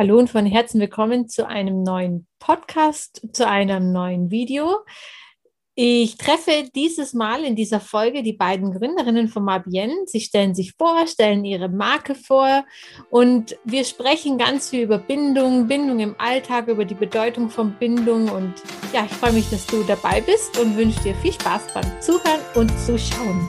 Hallo und von Herzen willkommen zu einem neuen Podcast, zu einem neuen Video. Ich treffe dieses Mal in dieser Folge die beiden Gründerinnen von Mabienne. Sie stellen sich vor, stellen ihre Marke vor und wir sprechen ganz viel über Bindung, Bindung im Alltag, über die Bedeutung von Bindung. Und ja, ich freue mich, dass du dabei bist und wünsche dir viel Spaß beim Zuhören und Zuschauen.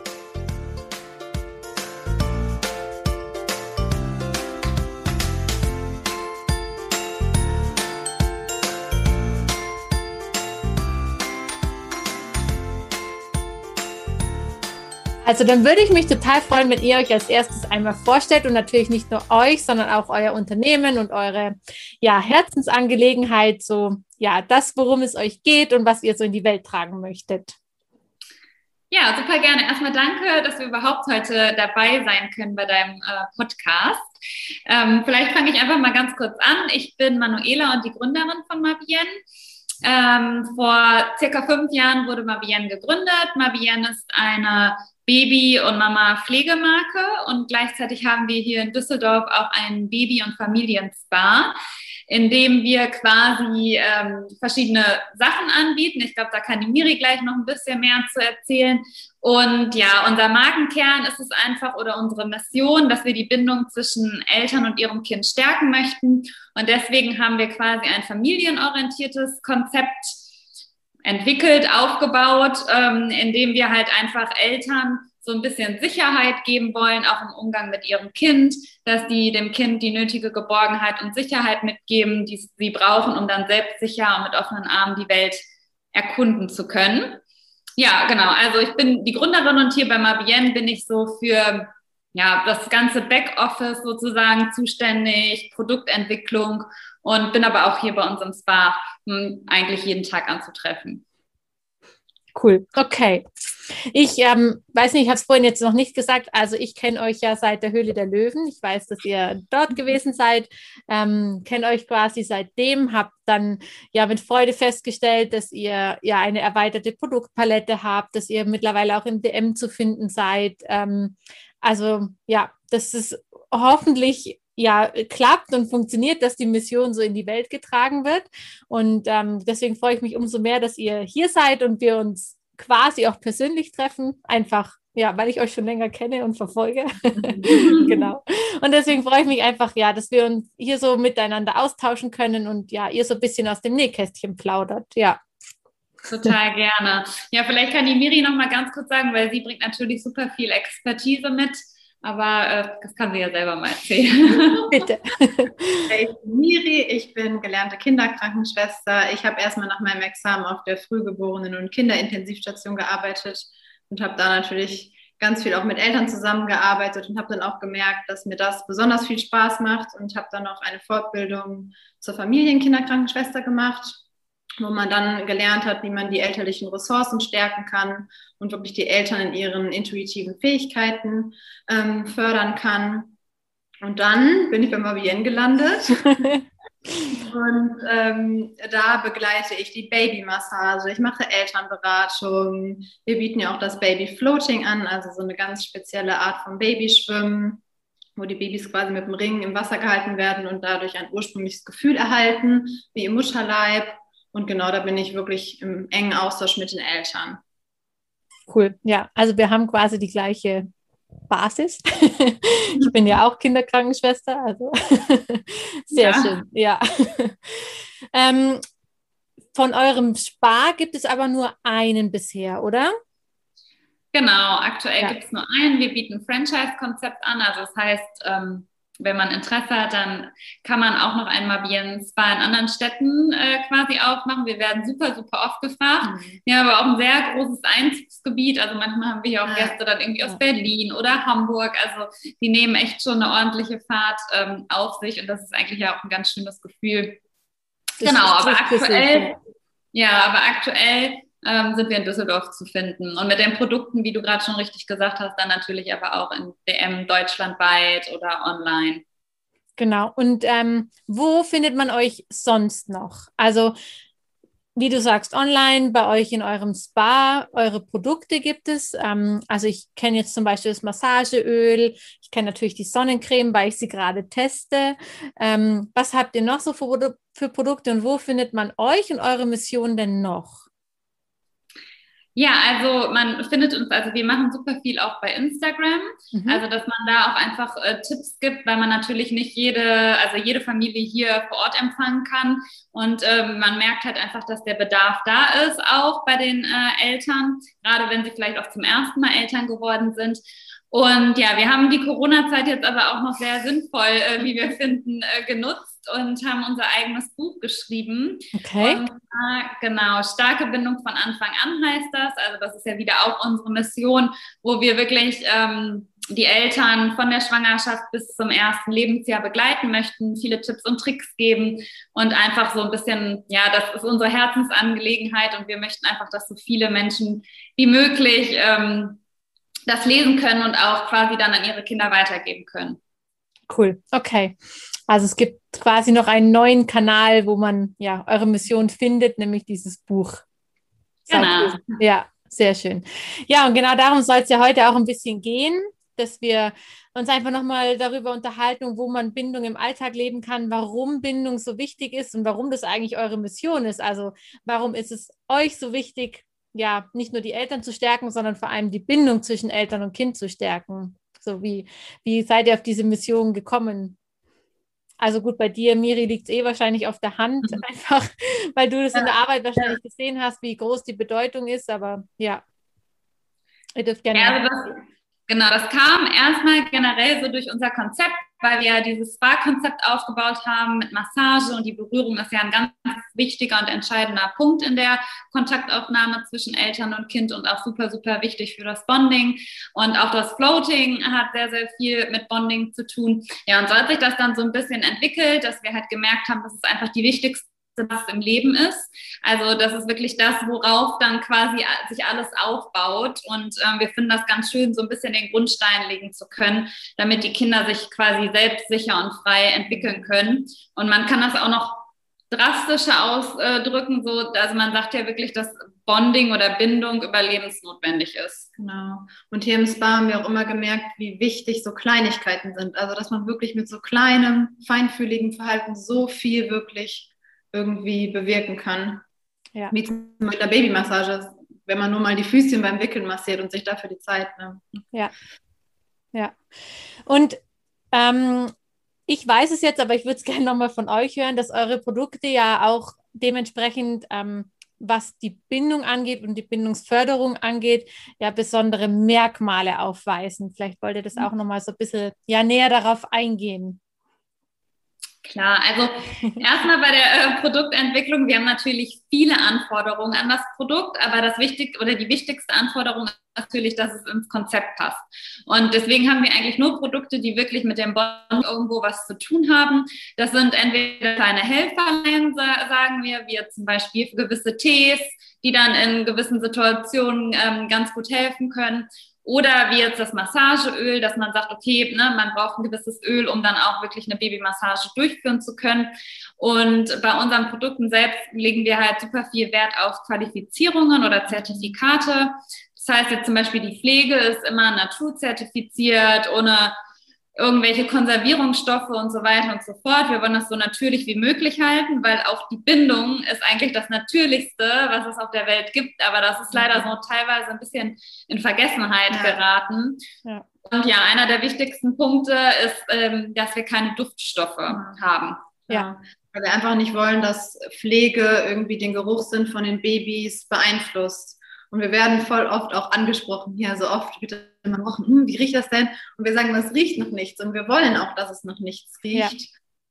Also dann würde ich mich total freuen, wenn ihr euch als erstes einmal vorstellt und natürlich nicht nur euch, sondern auch euer Unternehmen und eure ja, Herzensangelegenheit, so ja, das, worum es euch geht und was ihr so in die Welt tragen möchtet. Ja, super gerne. Erstmal danke, dass wir überhaupt heute dabei sein können bei deinem äh, Podcast. Ähm, vielleicht fange ich einfach mal ganz kurz an. Ich bin Manuela und die Gründerin von Mabienne. Ähm, vor circa fünf Jahren wurde Mabienne gegründet. Mabienne ist eine Baby- und Mama-Pflegemarke und gleichzeitig haben wir hier in Düsseldorf auch einen Baby- und Familienspa, in dem wir quasi ähm, verschiedene Sachen anbieten. Ich glaube, da kann die Miri gleich noch ein bisschen mehr zu erzählen. Und ja, unser Markenkern ist es einfach oder unsere Mission, dass wir die Bindung zwischen Eltern und ihrem Kind stärken möchten. Und deswegen haben wir quasi ein familienorientiertes Konzept entwickelt, aufgebaut, ähm, indem wir halt einfach Eltern so ein bisschen Sicherheit geben wollen, auch im Umgang mit ihrem Kind, dass die dem Kind die nötige Geborgenheit und Sicherheit mitgeben, die sie brauchen, um dann selbstsicher und mit offenen Armen die Welt erkunden zu können. Ja, genau. Also ich bin die Gründerin und hier bei Mabienne bin ich so für ja, das ganze Backoffice sozusagen zuständig, Produktentwicklung und bin aber auch hier bei uns im Spa hm, eigentlich jeden Tag anzutreffen. Cool, okay. Ich ähm, weiß nicht, ich habe es vorhin jetzt noch nicht gesagt. Also ich kenne euch ja seit der Höhle der Löwen. Ich weiß, dass ihr dort gewesen seid, ähm, kenne euch quasi seitdem, habe dann ja mit Freude festgestellt, dass ihr ja eine erweiterte Produktpalette habt, dass ihr mittlerweile auch im DM zu finden seid. Ähm, also ja, das ist hoffentlich ja klappt und funktioniert, dass die Mission so in die Welt getragen wird. Und ähm, deswegen freue ich mich umso mehr, dass ihr hier seid und wir uns quasi auch persönlich treffen. Einfach, ja, weil ich euch schon länger kenne und verfolge. genau. Und deswegen freue ich mich einfach, ja, dass wir uns hier so miteinander austauschen können und ja, ihr so ein bisschen aus dem Nähkästchen plaudert. Ja. Total gerne. Ja, vielleicht kann die Miri noch mal ganz kurz sagen, weil sie bringt natürlich super viel Expertise mit aber äh, das kann sie ja selber mal erzählen. Bitte. Ich bin Miri, ich bin gelernte Kinderkrankenschwester. Ich habe erstmal nach meinem Examen auf der Frühgeborenen- und Kinderintensivstation gearbeitet und habe da natürlich ganz viel auch mit Eltern zusammengearbeitet und habe dann auch gemerkt, dass mir das besonders viel Spaß macht und habe dann noch eine Fortbildung zur Familienkinderkrankenschwester gemacht wo man dann gelernt hat, wie man die elterlichen Ressourcen stärken kann und wirklich die Eltern in ihren intuitiven Fähigkeiten ähm, fördern kann. Und dann bin ich bei Mavienne gelandet. und ähm, da begleite ich die Babymassage, ich mache Elternberatung. Wir bieten ja auch das Baby Floating an, also so eine ganz spezielle Art von Babyschwimmen, wo die Babys quasi mit dem Ring im Wasser gehalten werden und dadurch ein ursprüngliches Gefühl erhalten, wie im Mutterleib. Und genau da bin ich wirklich im engen Austausch mit den Eltern. Cool, ja. Also wir haben quasi die gleiche Basis. ich bin ja auch Kinderkrankenschwester, also sehr ja. schön, ja. ähm, von eurem Spar gibt es aber nur einen bisher, oder? Genau, aktuell ja. gibt es nur einen. Wir bieten ein Franchise-Konzept an, also das heißt, ähm, wenn man Interesse hat, dann kann man auch noch einmal ein Spa in anderen Städten äh, quasi aufmachen. Wir werden super, super oft gefragt. Mhm. Wir haben aber auch ein sehr großes Einzugsgebiet. Also manchmal haben wir hier auch Gäste dann irgendwie aus Berlin oder Hamburg. Also die nehmen echt schon eine ordentliche Fahrt ähm, auf sich und das ist eigentlich ja auch ein ganz schönes Gefühl. Das genau, aber aktuell, ja, aber aktuell ähm, sind wir in Düsseldorf zu finden. Und mit den Produkten, wie du gerade schon richtig gesagt hast, dann natürlich aber auch in DM deutschlandweit oder online. Genau. Und ähm, wo findet man euch sonst noch? Also, wie du sagst, online, bei euch in eurem Spa, eure Produkte gibt es. Ähm, also ich kenne jetzt zum Beispiel das Massageöl, ich kenne natürlich die Sonnencreme, weil ich sie gerade teste. Ähm, was habt ihr noch so für, für Produkte und wo findet man euch und eure Mission denn noch? Ja, also man findet uns, also wir machen super viel auch bei Instagram, mhm. also dass man da auch einfach äh, Tipps gibt, weil man natürlich nicht jede, also jede Familie hier vor Ort empfangen kann und ähm, man merkt halt einfach, dass der Bedarf da ist, auch bei den äh, Eltern, gerade wenn sie vielleicht auch zum ersten Mal Eltern geworden sind. Und ja, wir haben die Corona-Zeit jetzt aber auch noch sehr sinnvoll, äh, wie wir finden, äh, genutzt und haben unser eigenes Buch geschrieben. Okay. Und, äh, genau, starke Bindung von Anfang an heißt das. Also das ist ja wieder auch unsere Mission, wo wir wirklich ähm, die Eltern von der Schwangerschaft bis zum ersten Lebensjahr begleiten möchten, viele Tipps und Tricks geben und einfach so ein bisschen, ja, das ist unsere Herzensangelegenheit und wir möchten einfach, dass so viele Menschen wie möglich ähm, das lesen können und auch quasi dann an ihre Kinder weitergeben können. Cool, okay. Also es gibt quasi noch einen neuen Kanal, wo man ja eure Mission findet, nämlich dieses Buch. Genau. Ja, sehr schön. Ja, und genau darum soll es ja heute auch ein bisschen gehen, dass wir uns einfach nochmal darüber unterhalten, wo man Bindung im Alltag leben kann, warum Bindung so wichtig ist und warum das eigentlich eure Mission ist. Also warum ist es euch so wichtig, ja, nicht nur die Eltern zu stärken, sondern vor allem die Bindung zwischen Eltern und Kind zu stärken. So wie, wie seid ihr auf diese Mission gekommen? Also gut, bei dir, Miri, liegt es eh wahrscheinlich auf der Hand, mhm. einfach, weil du das ja. in der Arbeit wahrscheinlich ja. gesehen hast, wie groß die Bedeutung ist, aber ja. Ihr dürft gerne. Ja, also das, genau, das kam erstmal generell so durch unser Konzept weil wir dieses Spa-Konzept aufgebaut haben mit Massage und die Berührung ist ja ein ganz wichtiger und entscheidender Punkt in der Kontaktaufnahme zwischen Eltern und Kind und auch super, super wichtig für das Bonding. Und auch das Floating hat sehr, sehr viel mit Bonding zu tun. Ja, und so hat sich das dann so ein bisschen entwickelt, dass wir halt gemerkt haben, das ist einfach die wichtigste was im Leben ist. Also das ist wirklich das, worauf dann quasi sich alles aufbaut. Und ähm, wir finden das ganz schön, so ein bisschen den Grundstein legen zu können, damit die Kinder sich quasi selbstsicher und frei entwickeln können. Und man kann das auch noch drastischer ausdrücken. So, also man sagt ja wirklich, dass Bonding oder Bindung überlebensnotwendig ist. Genau. Und hier im Spa haben wir auch immer gemerkt, wie wichtig so Kleinigkeiten sind. Also dass man wirklich mit so kleinem, feinfühligen Verhalten so viel wirklich irgendwie bewirken kann. Ja. Wie zum Beispiel der Babymassage, wenn man nur mal die Füßchen beim Wickeln massiert und sich dafür die Zeit nimmt. Ja. Ja. Und ähm, ich weiß es jetzt, aber ich würde es gerne nochmal von euch hören, dass eure Produkte ja auch dementsprechend, ähm, was die Bindung angeht und die Bindungsförderung angeht, ja besondere Merkmale aufweisen. Vielleicht wollt ihr das mhm. auch nochmal so ein bisschen ja, näher darauf eingehen. Klar, also erstmal bei der äh, Produktentwicklung, wir haben natürlich viele Anforderungen an das Produkt, aber das wichtig oder die wichtigste Anforderung ist natürlich, dass es ins Konzept passt. Und deswegen haben wir eigentlich nur Produkte, die wirklich mit dem Bond irgendwo was zu tun haben. Das sind entweder kleine Helferlein, sagen wir, wie zum Beispiel für gewisse Tees, die dann in gewissen Situationen ähm, ganz gut helfen können. Oder wie jetzt das Massageöl, dass man sagt, okay, ne, man braucht ein gewisses Öl, um dann auch wirklich eine Babymassage durchführen zu können. Und bei unseren Produkten selbst legen wir halt super viel Wert auf Qualifizierungen oder Zertifikate. Das heißt jetzt zum Beispiel, die Pflege ist immer naturzertifiziert, ohne irgendwelche Konservierungsstoffe und so weiter und so fort. Wir wollen das so natürlich wie möglich halten, weil auch die Bindung ist eigentlich das Natürlichste, was es auf der Welt gibt. Aber das ist leider so teilweise ein bisschen in Vergessenheit ja. geraten. Ja. Und ja, einer der wichtigsten Punkte ist, ähm, dass wir keine Duftstoffe ja. haben. Ja. Weil wir einfach nicht wollen, dass Pflege irgendwie den Geruchssinn von den Babys beeinflusst. Und wir werden voll oft auch angesprochen, ja, so oft bitte immer rochen, hm, wie riecht das denn? Und wir sagen, das riecht noch nichts. Und wir wollen auch, dass es noch nichts riecht. Ja.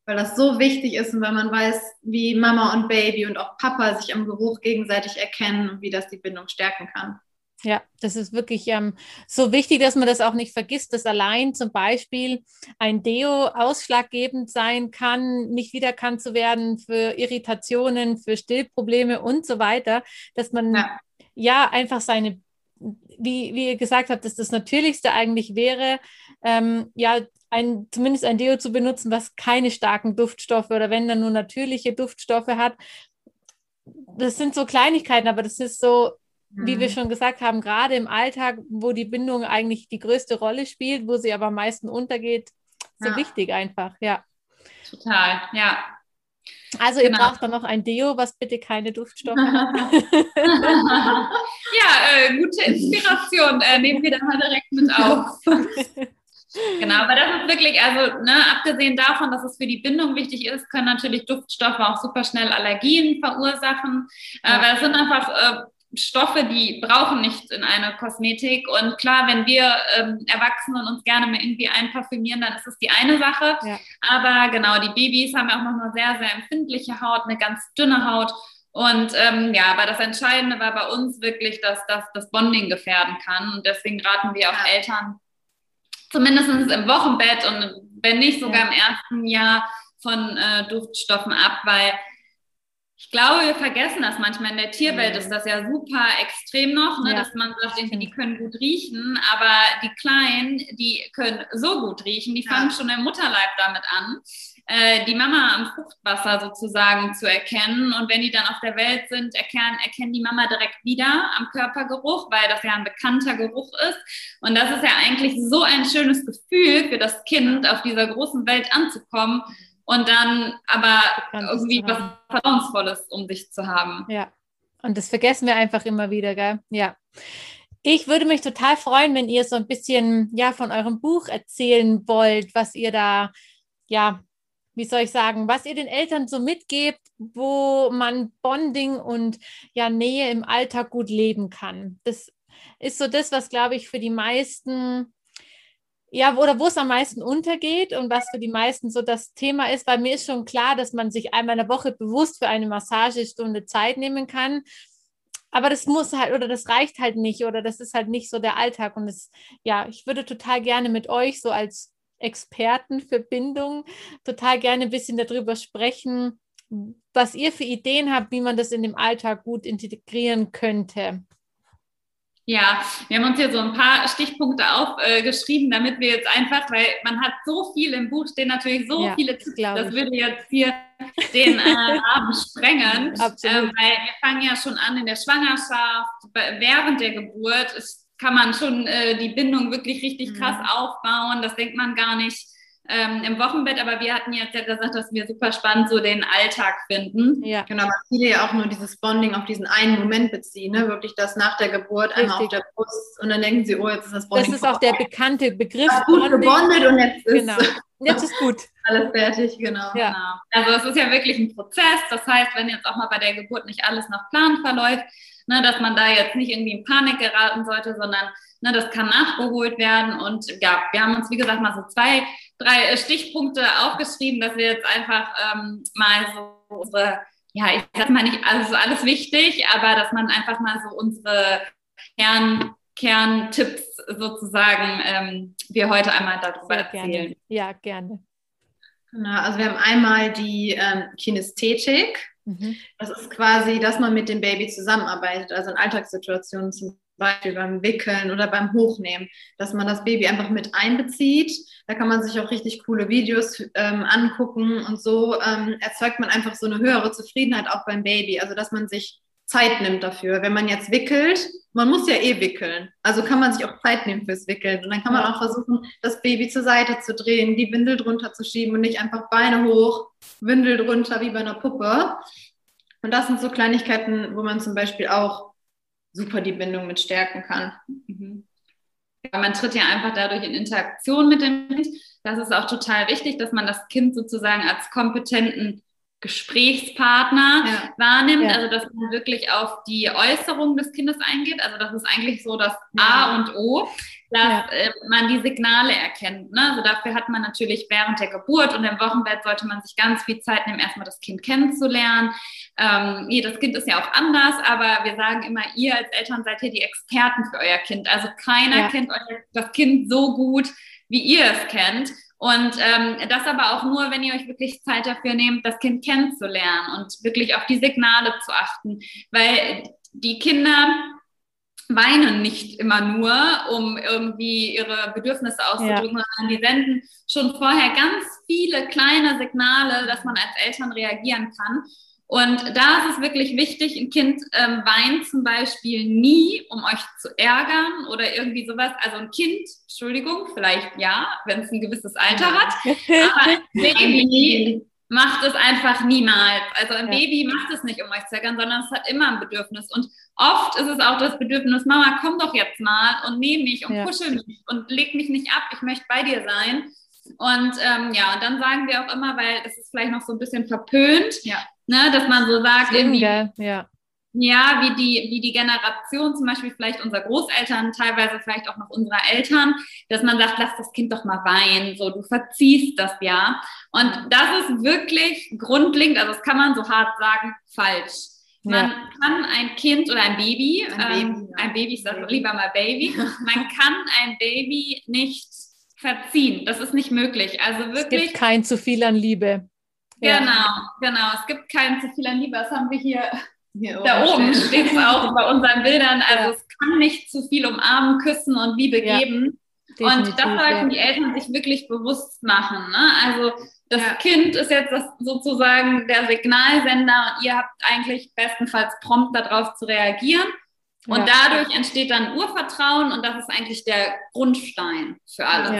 Weil das so wichtig ist und weil man weiß, wie Mama und Baby und auch Papa sich am Geruch gegenseitig erkennen und wie das die Bindung stärken kann. Ja, das ist wirklich ähm, so wichtig, dass man das auch nicht vergisst, dass allein zum Beispiel ein Deo ausschlaggebend sein kann, nicht wiedererkannt zu werden für Irritationen, für Stillprobleme und so weiter, dass man ja, ja einfach seine, wie, wie ihr gesagt habt, dass das Natürlichste eigentlich wäre, ähm, ja, ein, zumindest ein Deo zu benutzen, was keine starken Duftstoffe oder wenn dann nur natürliche Duftstoffe hat. Das sind so Kleinigkeiten, aber das ist so wie wir mhm. schon gesagt haben, gerade im Alltag, wo die Bindung eigentlich die größte Rolle spielt, wo sie aber am meisten untergeht, so ja. wichtig einfach, ja. Total, ja. Also genau. ihr braucht dann noch ein Deo, was bitte keine Duftstoffe hat. ja, äh, gute Inspiration. Äh, nehmen wir da mal direkt mit auf. Genau, aber das ist wirklich, also ne, abgesehen davon, dass es für die Bindung wichtig ist, können natürlich Duftstoffe auch super schnell Allergien verursachen. Äh, ja. weil es sind einfach äh, Stoffe, die brauchen nicht in einer Kosmetik. Und klar, wenn wir ähm, Erwachsenen uns gerne mal irgendwie einparfümieren, dann ist es die eine Sache. Ja. Aber genau, die Babys haben ja auch noch eine sehr, sehr empfindliche Haut, eine ganz dünne Haut. Und ähm, ja, aber das Entscheidende war bei uns wirklich, dass das das Bonding gefährden kann. Und deswegen raten wir auch ja. Eltern, zumindest im Wochenbett und wenn nicht sogar ja. im ersten Jahr von äh, Duftstoffen ab, weil ich glaube, wir vergessen das manchmal. In der Tierwelt ist das ja super extrem noch, ne, ja. dass man sagt, die können gut riechen, aber die Kleinen, die können so gut riechen, die fangen ja. schon im Mutterleib damit an, äh, die Mama am Fruchtwasser sozusagen zu erkennen. Und wenn die dann auf der Welt sind, erkennen, erkennen die Mama direkt wieder am Körpergeruch, weil das ja ein bekannter Geruch ist. Und das ist ja eigentlich so ein schönes Gefühl für das Kind, auf dieser großen Welt anzukommen und dann aber irgendwie was Vertrauensvolles um sich zu haben. Ja, und das vergessen wir einfach immer wieder, gell? Ja. Ich würde mich total freuen, wenn ihr so ein bisschen ja von eurem Buch erzählen wollt, was ihr da, ja, wie soll ich sagen, was ihr den Eltern so mitgebt, wo man Bonding und ja Nähe im Alltag gut leben kann. Das ist so das, was glaube ich für die meisten ja, oder wo es am meisten untergeht und was für die meisten so das Thema ist, weil mir ist schon klar, dass man sich einmal in der Woche bewusst für eine Massagestunde Zeit nehmen kann. Aber das muss halt oder das reicht halt nicht oder das ist halt nicht so der Alltag. Und das, ja, ich würde total gerne mit euch so als Experten für Bindung total gerne ein bisschen darüber sprechen, was ihr für Ideen habt, wie man das in dem Alltag gut integrieren könnte. Ja, wir haben uns hier so ein paar Stichpunkte aufgeschrieben, äh, damit wir jetzt einfach, weil man hat so viel im Buch, stehen natürlich so ja, viele Tipps, das würde jetzt hier den äh, Rahmen sprengen. Absolut. Äh, weil wir fangen ja schon an in der Schwangerschaft, während der Geburt ist, kann man schon äh, die Bindung wirklich richtig krass mhm. aufbauen. Das denkt man gar nicht ähm, im Wochenbett, aber wir hatten jetzt ja gesagt, dass wir super spannend so den Alltag finden. Ja. Genau, weil viele ja auch nur dieses Bonding auf diesen einen Moment beziehen, ne? wirklich das nach der Geburt Richtig. einmal auf der Brust und dann denken sie, oh, jetzt ist das Bonding. Das ist auch der bekannte Begriff. Ja, gut gebondet und jetzt ist genau. Jetzt ist gut. alles fertig, genau. Ja. genau. Also es ist ja wirklich ein Prozess. Das heißt, wenn jetzt auch mal bei der Geburt nicht alles nach Plan verläuft, ne, dass man da jetzt nicht irgendwie in Panik geraten sollte, sondern ne, das kann nachgeholt werden. Und ja, wir haben uns, wie gesagt, mal so zwei drei äh, Stichpunkte aufgeschrieben, dass wir jetzt einfach ähm, mal so unsere, ja, ich sag mal nicht, also alles wichtig, aber dass man einfach mal so unsere Kern, Kerntipps sozusagen ähm, wir heute einmal darüber Sehr erzählen. Gerne. Ja, gerne. Genau, also wir haben einmal die ähm, Kinästhetik. Mhm. Das ist quasi, dass man mit dem Baby zusammenarbeitet, also in Alltagssituationen zum Beispiel beim Wickeln oder beim Hochnehmen, dass man das Baby einfach mit einbezieht. Da kann man sich auch richtig coole Videos ähm, angucken und so ähm, erzeugt man einfach so eine höhere Zufriedenheit auch beim Baby. Also dass man sich Zeit nimmt dafür. Wenn man jetzt wickelt, man muss ja eh wickeln, also kann man sich auch Zeit nehmen fürs Wickeln. Und dann kann man auch versuchen, das Baby zur Seite zu drehen, die Windel drunter zu schieben und nicht einfach Beine hoch, Windel drunter wie bei einer Puppe. Und das sind so Kleinigkeiten, wo man zum Beispiel auch super die Bindung mit stärken kann. Mhm. Man tritt ja einfach dadurch in Interaktion mit dem Kind. Das ist auch total wichtig, dass man das Kind sozusagen als kompetenten Gesprächspartner ja. wahrnimmt, ja. also dass man wirklich auf die Äußerung des Kindes eingeht. Also das ist eigentlich so das A und O, dass äh, man die Signale erkennt. Ne? Also dafür hat man natürlich während der Geburt und im Wochenbett sollte man sich ganz viel Zeit nehmen, erstmal das Kind kennenzulernen. Ähm, jedes Kind ist ja auch anders, aber wir sagen immer, ihr als Eltern seid hier die Experten für euer Kind. Also keiner kennt euer, das Kind so gut, wie ihr es kennt. Und ähm, das aber auch nur, wenn ihr euch wirklich Zeit dafür nehmt, das Kind kennenzulernen und wirklich auf die Signale zu achten. Weil die Kinder weinen nicht immer nur, um irgendwie ihre Bedürfnisse auszudrücken, ja. sondern die senden schon vorher ganz viele kleine Signale, dass man als Eltern reagieren kann. Und da ist es wirklich wichtig, ein Kind ähm, weint zum Beispiel nie, um euch zu ärgern oder irgendwie sowas. Also ein Kind, Entschuldigung, vielleicht ja, wenn es ein gewisses Alter hat, aber ein Baby macht es einfach niemals. Also ein ja. Baby macht es nicht, um euch zu ärgern, sondern es hat immer ein Bedürfnis. Und oft ist es auch das Bedürfnis, Mama, komm doch jetzt mal und nehme mich und ja. kuschel mich und leg mich nicht ab, ich möchte bei dir sein. Und ähm, ja, und dann sagen wir auch immer, weil das ist vielleicht noch so ein bisschen verpönt, ja ne, dass man so sagt, irgendwie, ja. ja, wie die, wie die Generation, zum Beispiel vielleicht unserer Großeltern, teilweise vielleicht auch noch unserer Eltern, dass man sagt, lass das Kind doch mal weinen, so, du verziehst das ja. Und das ist wirklich grundlegend, also das kann man so hart sagen, falsch. Man ja. kann ein Kind oder ein Baby, ein Baby, ähm, ja. ein Baby ich sage lieber mal Baby, man kann ein Baby nicht verziehen. Das ist nicht möglich. Also wirklich. Es gibt kein zu viel an Liebe. Genau, genau. Es gibt kein zu viel an Liebe. Das haben wir hier, hier da oben steht es auch bei unseren Bildern. Also es kann nicht zu viel umarmen, küssen und Liebe geben. und das sollten die Eltern sich wirklich bewusst machen. Ne? Also das ja. Kind ist jetzt das, sozusagen der Signalsender und ihr habt eigentlich bestenfalls prompt darauf zu reagieren. Und ja. dadurch entsteht dann Urvertrauen und das ist eigentlich der Grundstein für alles.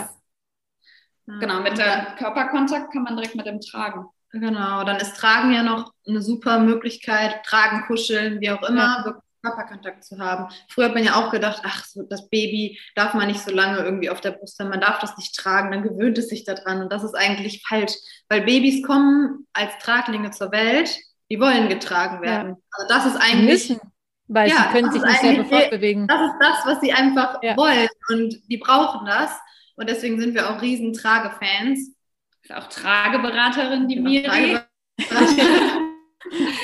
Ja. Genau, mit dem Körperkontakt kann man direkt mit dem Tragen. Genau, dann ist Tragen ja noch eine super Möglichkeit, Tragen, Kuscheln, wie auch immer, ja. Körperkontakt zu haben. Früher hat man ja auch gedacht, ach, so, das Baby darf man nicht so lange irgendwie auf der Brust haben, man darf das nicht tragen, dann gewöhnt es sich daran. Und das ist eigentlich falsch, weil Babys kommen als Traglinge zur Welt, die wollen getragen werden. Ja. Also das ist eigentlich. Müssen, weil ja, sie können sich nicht selber fortbewegen. Das ist das, was sie einfach ja. wollen und die brauchen das. Und deswegen sind wir auch riesen Tragefans ist auch Trageberaterin, die genau, Miri.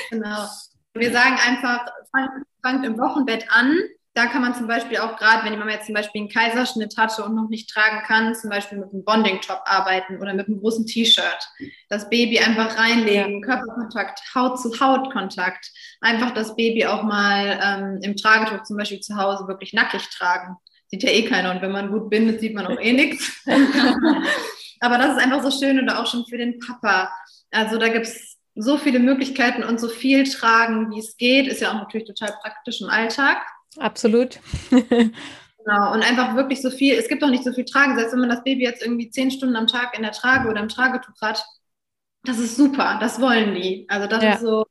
genau. Wir sagen einfach, fangt, fangt im Wochenbett an. Da kann man zum Beispiel auch gerade, wenn die Mama jetzt zum Beispiel einen Kaiserschnitt hatte und noch nicht tragen kann, zum Beispiel mit einem Bonding-Top arbeiten oder mit einem großen T-Shirt. Das Baby einfach reinlegen, ja. Körperkontakt, Haut-zu-Haut-Kontakt. Einfach das Baby auch mal ähm, im Tragetuch zum Beispiel zu Hause wirklich nackig tragen. Sieht ja eh keiner und wenn man gut bindet, sieht man auch eh nichts. Aber das ist einfach so schön oder auch schon für den Papa. Also da gibt es so viele Möglichkeiten und so viel tragen, wie es geht. Ist ja auch natürlich total praktisch im Alltag. Absolut. genau. Und einfach wirklich so viel. Es gibt auch nicht so viel Tragen. Selbst wenn man das Baby jetzt irgendwie zehn Stunden am Tag in der Trage oder im Tragetuch hat, das ist super. Das wollen die. Also das ja. ist so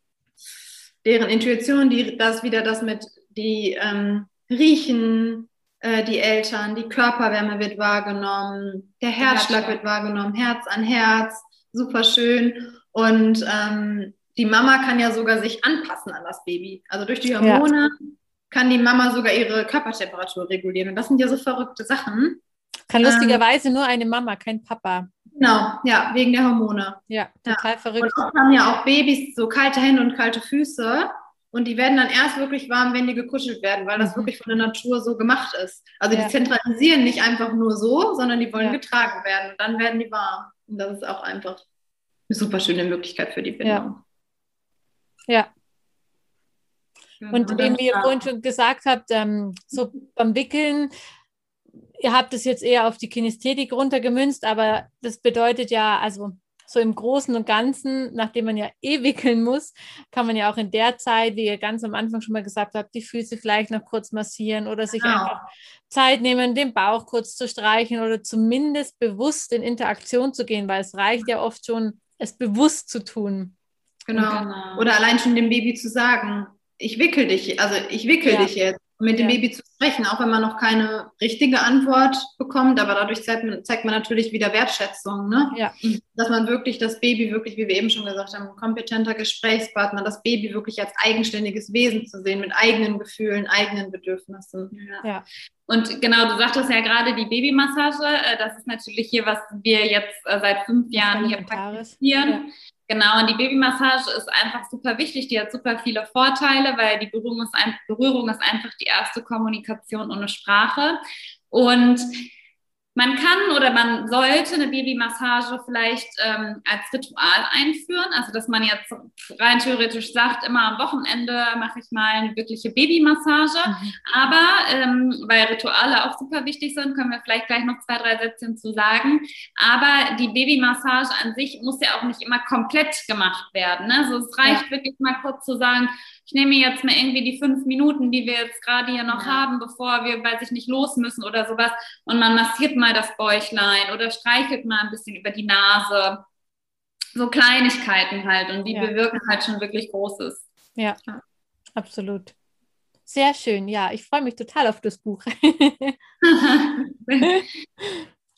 deren Intuition, die, das wieder das mit die ähm, riechen, äh, die Eltern, die Körperwärme wird wahrgenommen, der Herzschlag ja, wird wahrgenommen, Herz an Herz, super schön. Und ähm, die Mama kann ja sogar sich anpassen an das Baby. Also durch die Hormone ja. kann die Mama sogar ihre Körpertemperatur regulieren. Und das sind ja so verrückte Sachen. Kann lustigerweise ähm, nur eine Mama, kein Papa. Genau, ja, wegen der Hormone. Ja, total ja. verrückt. Und oft haben ja auch Babys so kalte Hände und kalte Füße. Und die werden dann erst wirklich warm, wenn die gekuschelt werden, weil das mhm. wirklich von der Natur so gemacht ist. Also ja. die zentralisieren nicht einfach nur so, sondern die wollen ja. getragen werden und dann werden die warm. Und das ist auch einfach eine super schöne Möglichkeit für die Bindung. Ja. ja. Genau. Und eben, wie ihr vorhin schon gesagt habt, ähm, so beim Wickeln, ihr habt es jetzt eher auf die Kinästhetik runtergemünzt, aber das bedeutet ja, also so im Großen und Ganzen, nachdem man ja eh wickeln muss, kann man ja auch in der Zeit, wie ihr ganz am Anfang schon mal gesagt habt, die Füße vielleicht noch kurz massieren oder sich genau. einfach Zeit nehmen, den Bauch kurz zu streichen oder zumindest bewusst in Interaktion zu gehen, weil es reicht ja oft schon, es bewusst zu tun. Genau. genau. Oder allein schon dem Baby zu sagen, ich wickel dich, also ich wickel ja. dich jetzt. Und mit dem ja. Baby zu sprechen, auch wenn man noch keine richtige Antwort bekommt. Aber dadurch zeigt man, zeigt man natürlich wieder Wertschätzung, ne? Ja. dass man wirklich das Baby wirklich, wie wir eben schon gesagt haben, ein kompetenter Gesprächspartner, das Baby wirklich als eigenständiges Wesen zu sehen, mit eigenen Gefühlen, eigenen Bedürfnissen. Ja. ja. Und genau, du sagtest ja gerade die Babymassage. Äh, das ist natürlich hier, was wir jetzt äh, seit fünf Jahren hier praktizieren. Ja. Genau, und die Babymassage ist einfach super wichtig. Die hat super viele Vorteile, weil die Berührung ist, ein, Berührung ist einfach die erste Kommunikation ohne Sprache. Und man kann oder man sollte eine Babymassage vielleicht ähm, als Ritual einführen. Also, dass man jetzt rein theoretisch sagt, immer am Wochenende mache ich mal eine wirkliche Babymassage. Mhm. Aber ähm, weil Rituale auch super wichtig sind, können wir vielleicht gleich noch zwei, drei Sätze zu sagen. Aber die Babymassage an sich muss ja auch nicht immer komplett gemacht werden. Ne? Also, es reicht ja. wirklich mal kurz zu sagen, ich nehme jetzt mal irgendwie die fünf Minuten, die wir jetzt gerade hier noch ja. haben, bevor wir, weiß ich nicht, los müssen oder sowas. Und man massiert mal das Bäuchlein oder streichelt mal ein bisschen über die Nase. So Kleinigkeiten halt und die ja. bewirken halt schon wirklich Großes. Ja, ja, absolut. Sehr schön, ja. Ich freue mich total auf das Buch.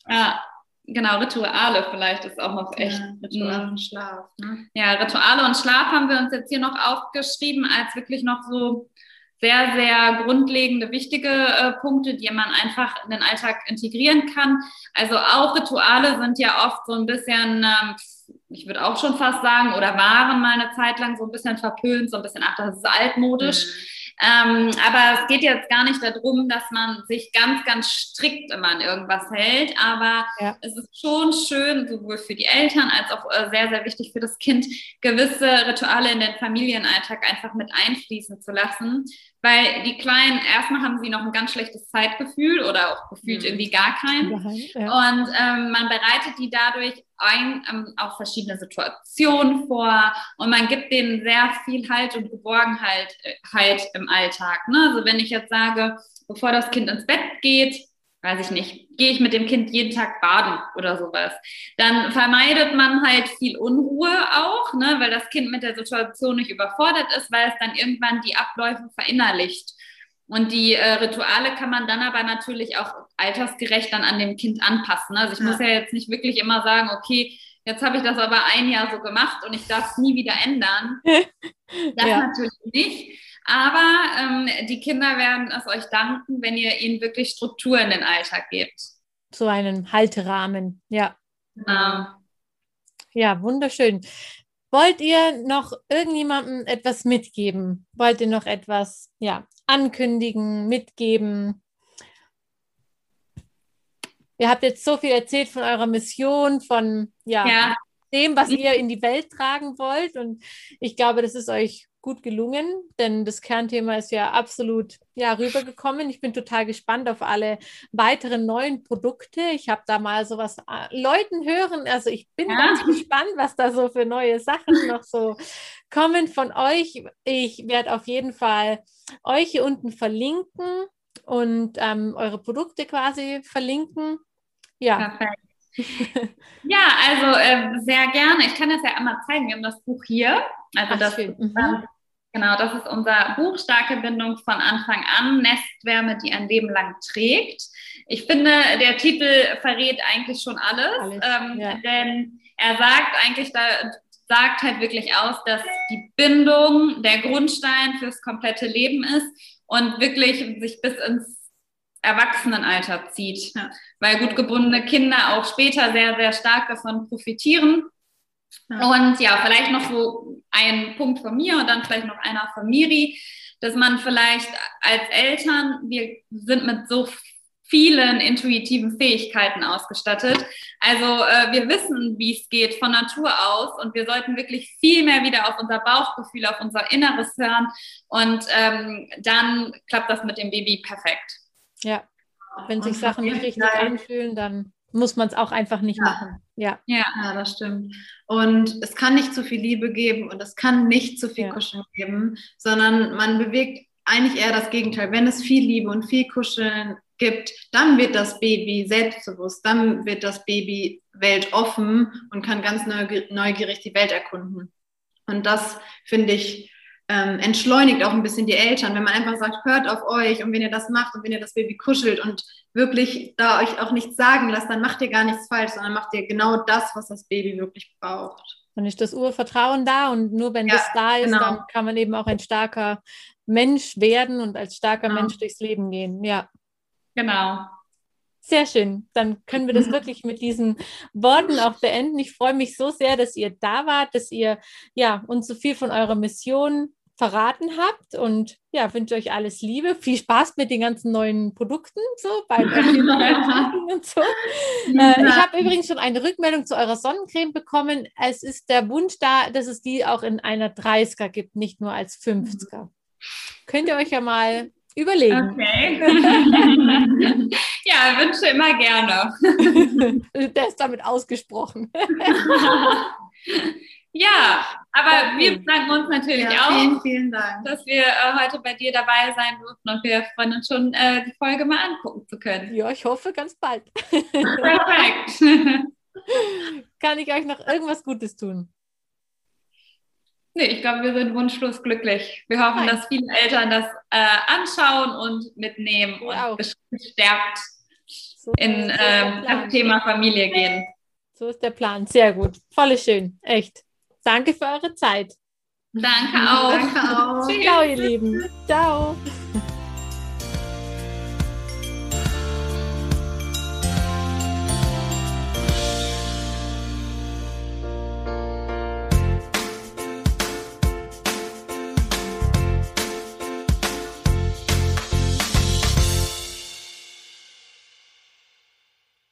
ja, genau, Rituale vielleicht ist auch noch echt. Ja, Rituale und Schlaf. Ne? Ja, Rituale und Schlaf haben wir uns jetzt hier noch aufgeschrieben als wirklich noch so sehr, sehr grundlegende, wichtige äh, Punkte, die man einfach in den Alltag integrieren kann. Also auch Rituale sind ja oft so ein bisschen, ähm, ich würde auch schon fast sagen, oder waren mal eine Zeit lang so ein bisschen verpönt, so ein bisschen, ach, das ist altmodisch. Mhm. Ähm, aber es geht jetzt gar nicht darum, dass man sich ganz, ganz strikt immer an irgendwas hält. Aber ja. es ist schon schön, sowohl für die Eltern als auch äh, sehr, sehr wichtig für das Kind, gewisse Rituale in den Familienalltag einfach mit einfließen zu lassen. Weil die Kleinen, erstmal haben sie noch ein ganz schlechtes Zeitgefühl oder auch gefühlt mhm. irgendwie gar kein. Ja. Und ähm, man bereitet die dadurch ein, ähm, auf verschiedene Situationen vor und man gibt denen sehr viel Halt und Geborgenheit äh, halt im Alltag. Ne? Also wenn ich jetzt sage, bevor das Kind ins Bett geht, weiß ich nicht, gehe ich mit dem Kind jeden Tag baden oder sowas. Dann vermeidet man halt viel Unruhe auch, ne, weil das Kind mit der Situation nicht überfordert ist, weil es dann irgendwann die Abläufe verinnerlicht. Und die äh, Rituale kann man dann aber natürlich auch altersgerecht dann an dem Kind anpassen. Also ich ja. muss ja jetzt nicht wirklich immer sagen, okay, jetzt habe ich das aber ein Jahr so gemacht und ich darf es nie wieder ändern. Das ja. natürlich nicht. Aber ähm, die Kinder werden es euch danken, wenn ihr ihnen wirklich Struktur in den Alltag gebt. So einen Halterahmen, ja. Genau. Ja, wunderschön. Wollt ihr noch irgendjemandem etwas mitgeben? Wollt ihr noch etwas ja, ankündigen, mitgeben? Ihr habt jetzt so viel erzählt von eurer Mission, von ja, ja. dem, was ihr in die Welt tragen wollt. Und ich glaube, das ist euch gut gelungen, denn das Kernthema ist ja absolut ja, rübergekommen. Ich bin total gespannt auf alle weiteren neuen Produkte. Ich habe da mal sowas äh, Leuten hören. Also ich bin ja. ganz gespannt, was da so für neue Sachen noch so kommen von euch. Ich werde auf jeden Fall euch hier unten verlinken und ähm, eure Produkte quasi verlinken. Ja. Perfekt. ja, also äh, sehr gerne. Ich kann das ja einmal zeigen. Wir haben das Buch hier. Also Ach, das schön. mhm. Genau, das ist unser Buch Starke Bindung von Anfang an, Nestwärme, die ein Leben lang trägt. Ich finde, der Titel verrät eigentlich schon alles, alles ähm, ja. denn er sagt eigentlich, da sagt halt wirklich aus, dass die Bindung der Grundstein fürs komplette Leben ist und wirklich sich bis ins Erwachsenenalter zieht, ja. weil gut gebundene Kinder auch später sehr, sehr stark davon profitieren. Und ja, vielleicht noch so ein Punkt von mir und dann vielleicht noch einer von Miri, dass man vielleicht als Eltern, wir sind mit so vielen intuitiven Fähigkeiten ausgestattet. Also äh, wir wissen, wie es geht von Natur aus und wir sollten wirklich viel mehr wieder auf unser Bauchgefühl, auf unser Inneres hören und ähm, dann klappt das mit dem Baby perfekt. Ja, wenn sich Sachen nicht richtig anfühlen, dann muss man es auch einfach nicht ja. machen. Ja. ja. ja, das stimmt. Und es kann nicht zu viel Liebe geben und es kann nicht zu viel ja. Kuscheln geben, sondern man bewegt eigentlich eher das Gegenteil. Wenn es viel Liebe und viel Kuscheln gibt, dann wird das Baby selbstbewusst, dann wird das Baby weltoffen und kann ganz neugierig die Welt erkunden. Und das finde ich ähm, entschleunigt auch ein bisschen die Eltern, wenn man einfach sagt, hört auf euch und wenn ihr das macht und wenn ihr das Baby kuschelt und wirklich da euch auch nichts sagen lasst, dann macht ihr gar nichts falsch, sondern macht ihr genau das, was das Baby wirklich braucht. Dann ist das Urvertrauen da und nur wenn ja, das da ist, genau. dann kann man eben auch ein starker Mensch werden und als starker genau. Mensch durchs Leben gehen. Ja. Genau. Sehr schön. Dann können wir das wirklich mit diesen Worten auch beenden. Ich freue mich so sehr, dass ihr da wart, dass ihr ja uns so viel von eurer Mission verraten habt und ja, wünsche euch alles Liebe. Viel Spaß mit den ganzen neuen Produkten so beim und so. Äh, ich habe übrigens schon eine Rückmeldung zu eurer Sonnencreme bekommen. Es ist der Wunsch da, dass es die auch in einer 30er gibt, nicht nur als 50er. Könnt ihr euch ja mal überlegen. Okay. ja, wünsche immer gerne. Der ist damit ausgesprochen. Ja, aber wir bedanken uns natürlich ja, auch, vielen, vielen Dank. dass wir äh, heute bei dir dabei sein durften und wir freuen uns schon, äh, die Folge mal angucken zu können. Ja, ich hoffe ganz bald. Perfekt. Kann ich euch noch irgendwas Gutes tun? Nee, ich glaube, wir sind wunschlos glücklich. Wir hoffen, Nein. dass viele Eltern das äh, anschauen und mitnehmen und bestärkt so in ähm, das Thema Familie gehen. So ist der Plan. Sehr gut. Voll schön. Echt. Danke für eure Zeit. Danke auch. Danke auch. Ciao, ihr Lieben. Ciao.